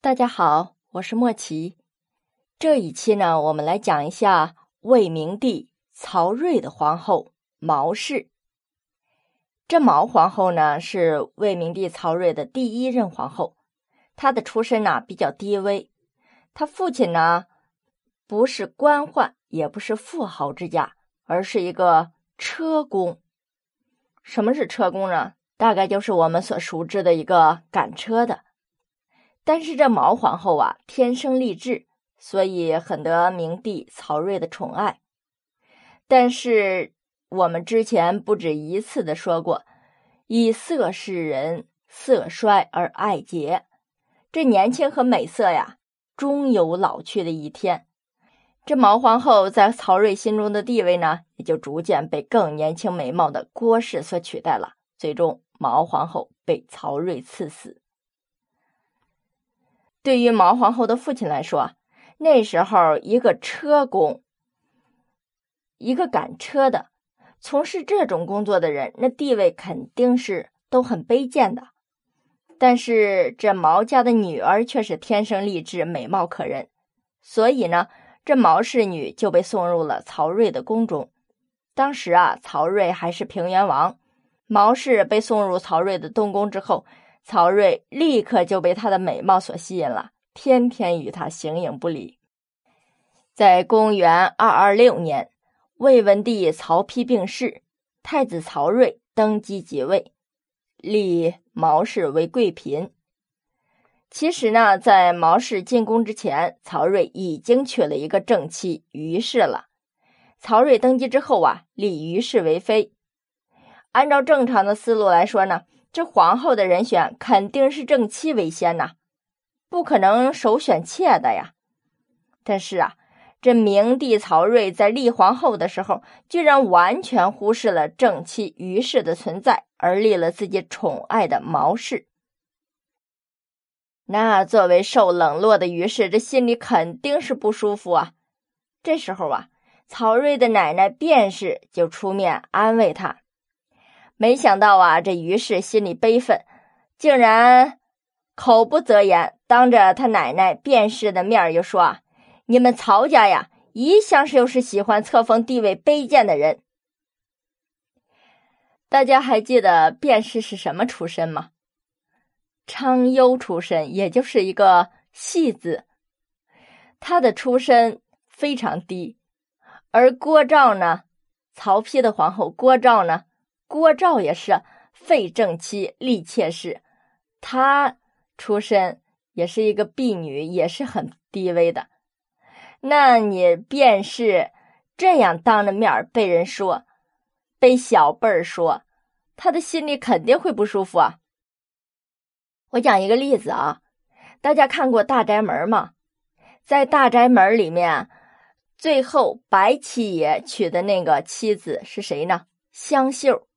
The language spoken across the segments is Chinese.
大家好，我是莫奇。这一期呢，我们来讲一下魏明帝曹睿的皇后毛氏。这毛皇后呢，是魏明帝曹睿的第一任皇后。她的出身呢比较低微，她父亲呢不是官宦，也不是富豪之家，而是一个车工。什么是车工呢？大概就是我们所熟知的一个赶车的。但是这毛皇后啊，天生丽质，所以很得明帝曹睿的宠爱。但是我们之前不止一次的说过，以色示人，色衰而爱洁。这年轻和美色呀，终有老去的一天。这毛皇后在曹睿心中的地位呢，也就逐渐被更年轻美貌的郭氏所取代了。最终，毛皇后被曹睿赐死。对于毛皇后的父亲来说，那时候一个车工，一个赶车的，从事这种工作的人，那地位肯定是都很卑贱的。但是这毛家的女儿却是天生丽质、美貌可人，所以呢，这毛氏女就被送入了曹睿的宫中。当时啊，曹睿还是平原王，毛氏被送入曹睿的东宫之后。曹睿立刻就被她的美貌所吸引了，天天与她形影不离。在公元二二六年，魏文帝曹丕病逝，太子曹睿登基即位，立毛氏为贵嫔。其实呢，在毛氏进宫之前，曹睿已经娶了一个正妻于氏了。曹睿登基之后啊，立于氏为妃。按照正常的思路来说呢。这皇后的人选肯定是正妻为先呐，不可能首选妾的呀。但是啊，这明帝曹睿在立皇后的时候，居然完全忽视了正妻于氏的存在，而立了自己宠爱的毛氏。那作为受冷落的于氏，这心里肯定是不舒服啊。这时候啊，曹睿的奶奶卞氏就出面安慰他。没想到啊，这于氏心里悲愤，竟然口不择言，当着他奶奶卞氏的面就说：“啊，你们曹家呀，一向是又是喜欢册封地位卑贱的人。”大家还记得卞氏是什么出身吗？昌幽出身，也就是一个戏子。他的出身非常低，而郭照呢，曹丕的皇后郭照呢？郭照也是废正妻立妾室，她出身也是一个婢女，也是很低微的。那你便是这样当着面被人说，被小辈儿说，他的心里肯定会不舒服啊。我讲一个例子啊，大家看过《大宅门》吗？在《大宅门》里面，最后白七爷娶的那个妻子是谁呢？香秀。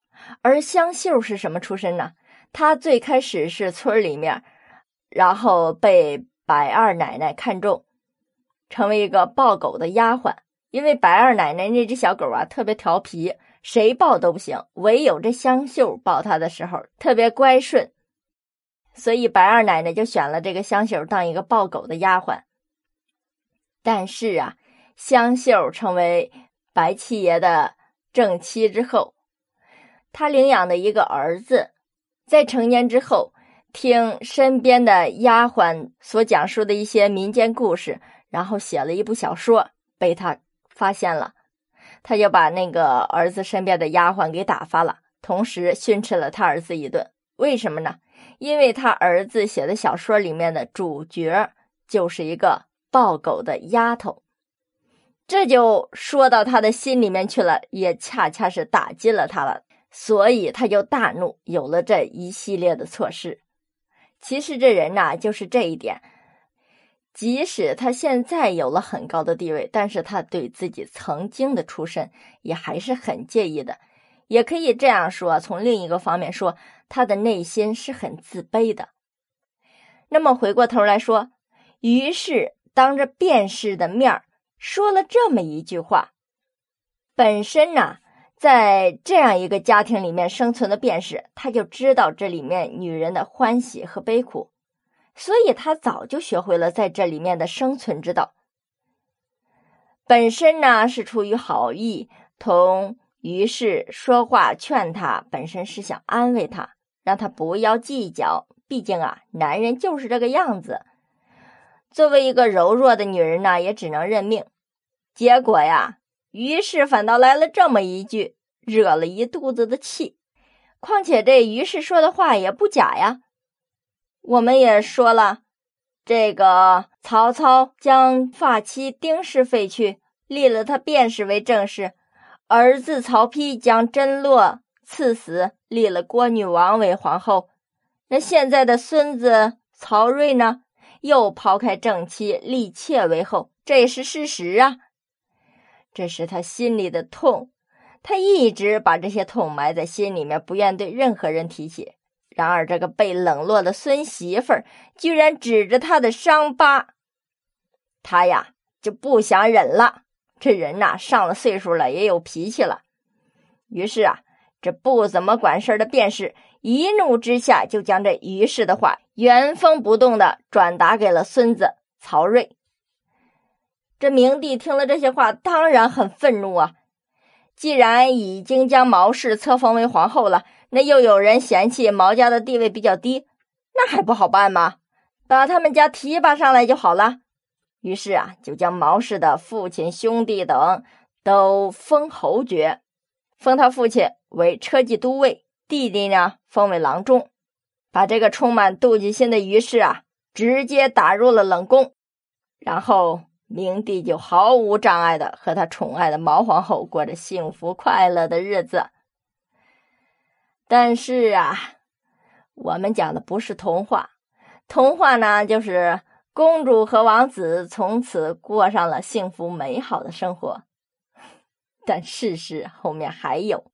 而香秀是什么出身呢？她最开始是村里面，然后被白二奶奶看中，成为一个抱狗的丫鬟。因为白二奶奶那只小狗啊特别调皮，谁抱都不行，唯有这香秀抱它的时候特别乖顺，所以白二奶奶就选了这个香秀当一个抱狗的丫鬟。但是啊，香秀成为白七爷的正妻之后。他领养的一个儿子，在成年之后，听身边的丫鬟所讲述的一些民间故事，然后写了一部小说，被他发现了，他就把那个儿子身边的丫鬟给打发了，同时训斥了他儿子一顿。为什么呢？因为他儿子写的小说里面的主角就是一个抱狗的丫头，这就说到他的心里面去了，也恰恰是打击了他了。所以他就大怒，有了这一系列的措施。其实这人呐，就是这一点。即使他现在有了很高的地位，但是他对自己曾经的出身也还是很介意的。也可以这样说，从另一个方面说，他的内心是很自卑的。那么回过头来说，于是当着卞氏的面说了这么一句话，本身呢。在这样一个家庭里面生存的便是，他就知道这里面女人的欢喜和悲苦。所以他早就学会了在这里面的生存之道。本身呢是出于好意，同于是说话劝他，本身是想安慰他，让他不要计较。毕竟啊，男人就是这个样子。作为一个柔弱的女人呢，也只能认命。结果呀，于是反倒来了这么一句，惹了一肚子的气。况且这于是说的话也不假呀。我们也说了，这个曹操将发妻丁氏废去，立了他卞氏为正室；儿子曹丕将甄洛赐死，立了郭女王为皇后。那现在的孙子曹睿呢，又抛开正妻，立妾为后，这也是事实啊。这是他心里的痛，他一直把这些痛埋在心里面，不愿对任何人提起。然而，这个被冷落的孙媳妇儿居然指着他的伤疤，他呀就不想忍了。这人呐，上了岁数了，也有脾气了。于是啊，这不怎么管事的卞氏一怒之下，就将这于氏的话原封不动的转达给了孙子曹睿。这明帝听了这些话，当然很愤怒啊。既然已经将毛氏册封为皇后了，那又有人嫌弃毛家的地位比较低，那还不好办吗？把他们家提拔上来就好了。于是啊，就将毛氏的父亲、兄弟等都封侯爵，封他父亲为车骑都尉，弟弟呢封为郎中，把这个充满妒忌心的于氏啊，直接打入了冷宫，然后明帝就毫无障碍的和他宠爱的毛皇后过着幸福快乐的日子。但是啊，我们讲的不是童话，童话呢就是公主和王子从此过上了幸福美好的生活。但事实后面还有，